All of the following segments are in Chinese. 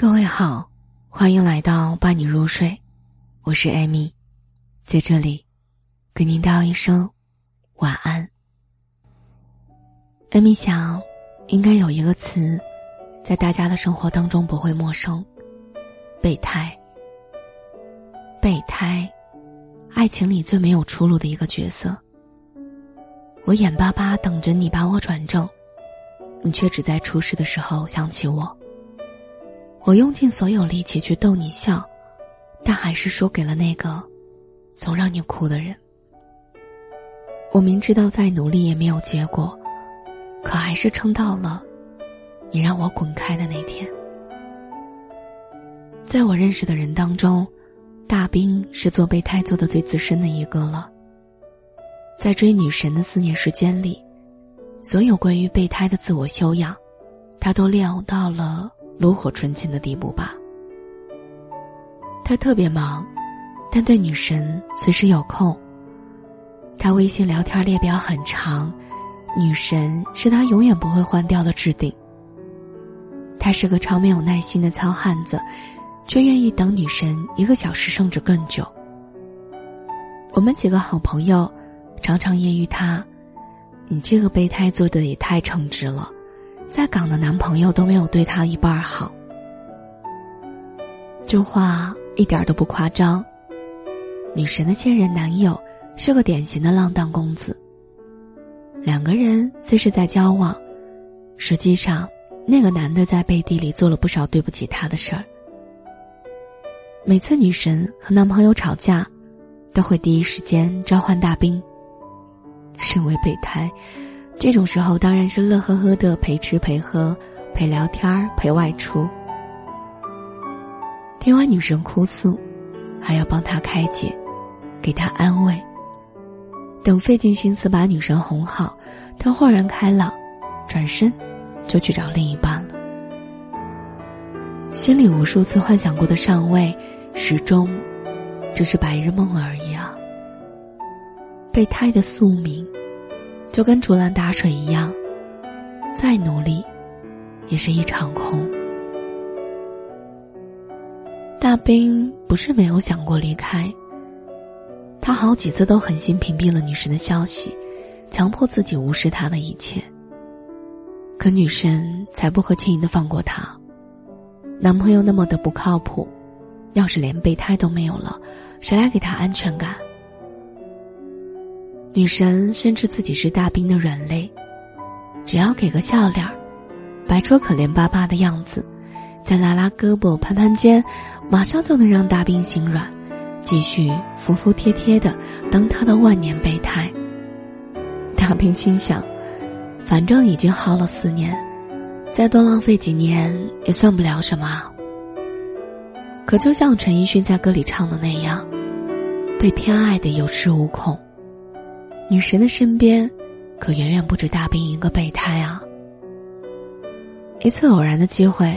各位好，欢迎来到伴你入睡，我是艾米，在这里给您道一声晚安。艾米想，应该有一个词，在大家的生活当中不会陌生，备胎。备胎，爱情里最没有出路的一个角色。我眼巴巴等着你把我转正，你却只在出事的时候想起我。我用尽所有力气去逗你笑，但还是输给了那个总让你哭的人。我明知道再努力也没有结果，可还是撑到了你让我滚开的那天。在我认识的人当中，大兵是做备胎做的最资深的一个了。在追女神的四年时间里，所有关于备胎的自我修养，他都练到了。炉火纯青的地步吧。他特别忙，但对女神随时有空。他微信聊天列表很长，女神是他永远不会换掉的置顶。他是个超没有耐心的糙汉子，却愿意等女神一个小时甚至更久。我们几个好朋友常常揶揄他：“你这个备胎做的也太称职了。”在港的男朋友都没有对她一半好，这话一点都不夸张。女神的现任男友是个典型的浪荡公子。两个人虽是在交往，实际上那个男的在背地里做了不少对不起她的事儿。每次女神和男朋友吵架，都会第一时间召唤大兵。身为备胎。这种时候当然是乐呵呵的陪吃陪喝陪聊天陪外出。听完女神哭诉，还要帮她开解，给她安慰。等费尽心思把女神哄好，她豁然开朗，转身就去找另一半了。心里无数次幻想过的上位，始终只是白日梦而已啊。备胎的宿命。就跟竹篮打水一样，再努力，也是一场空。大兵不是没有想过离开，他好几次都狠心屏蔽了女神的消息，强迫自己无视她的一切。可女神才不会轻易的放过他。男朋友那么的不靠谱，要是连备胎都没有了，谁来给他安全感？女神深知自己是大兵的软肋，只要给个笑脸儿，摆出可怜巴巴的样子，再拉拉胳膊、攀攀肩，马上就能让大兵心软，继续服服帖帖的当他的万年备胎。大兵心想，反正已经耗了四年，再多浪费几年也算不了什么。可就像陈奕迅在歌里唱的那样，被偏爱的有恃无恐。女神的身边，可远远不止大兵一个备胎啊。一次偶然的机会，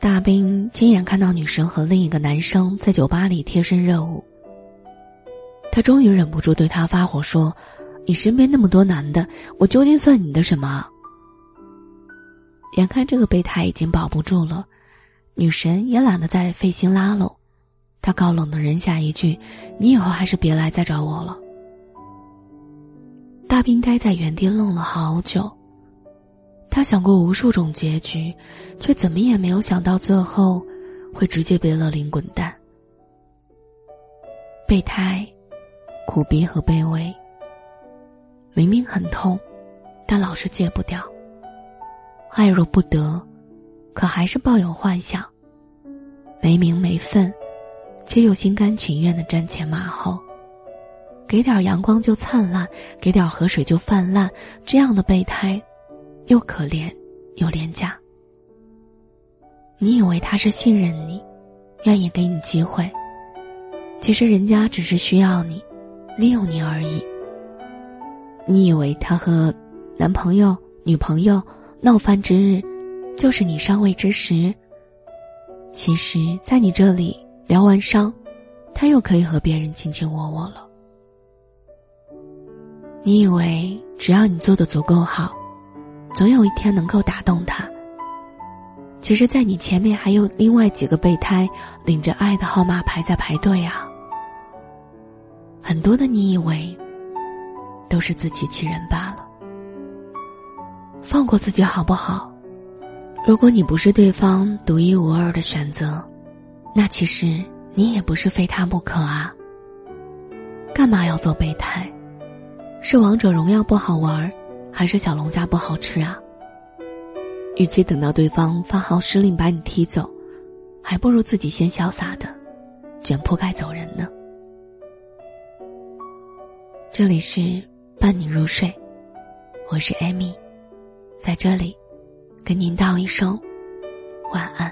大兵亲眼看到女神和另一个男生在酒吧里贴身热舞。他终于忍不住对他发火说：“你身边那么多男的，我究竟算你的什么？”眼看这个备胎已经保不住了，女神也懒得再费心拉拢，她高冷的扔下一句：“你以后还是别来再找我了。”大兵呆在原地愣了好久。他想过无数种结局，却怎么也没有想到最后会直接被勒令滚蛋。备胎，苦逼和卑微。明明很痛，但老是戒不掉。爱若不得，可还是抱有幻想。没名没分，却又心甘情愿的瞻前马后。给点阳光就灿烂，给点河水就泛滥。这样的备胎，又可怜又廉价。你以为他是信任你，愿意给你机会，其实人家只是需要你，利用你而已。你以为他和男朋友、女朋友闹翻之日，就是你上位之时。其实，在你这里疗完伤，他又可以和别人卿卿我我了。你以为只要你做的足够好，总有一天能够打动他。其实，在你前面还有另外几个备胎，领着爱的号码牌在排队啊。很多的你以为，都是自欺欺人罢了。放过自己好不好？如果你不是对方独一无二的选择，那其实你也不是非他不可啊。干嘛要做备胎？是王者荣耀不好玩，还是小龙虾不好吃啊？与其等到对方发号施令把你踢走，还不如自己先潇洒的卷铺盖走人呢。这里是伴你入睡，我是艾米，在这里跟您道一声晚安。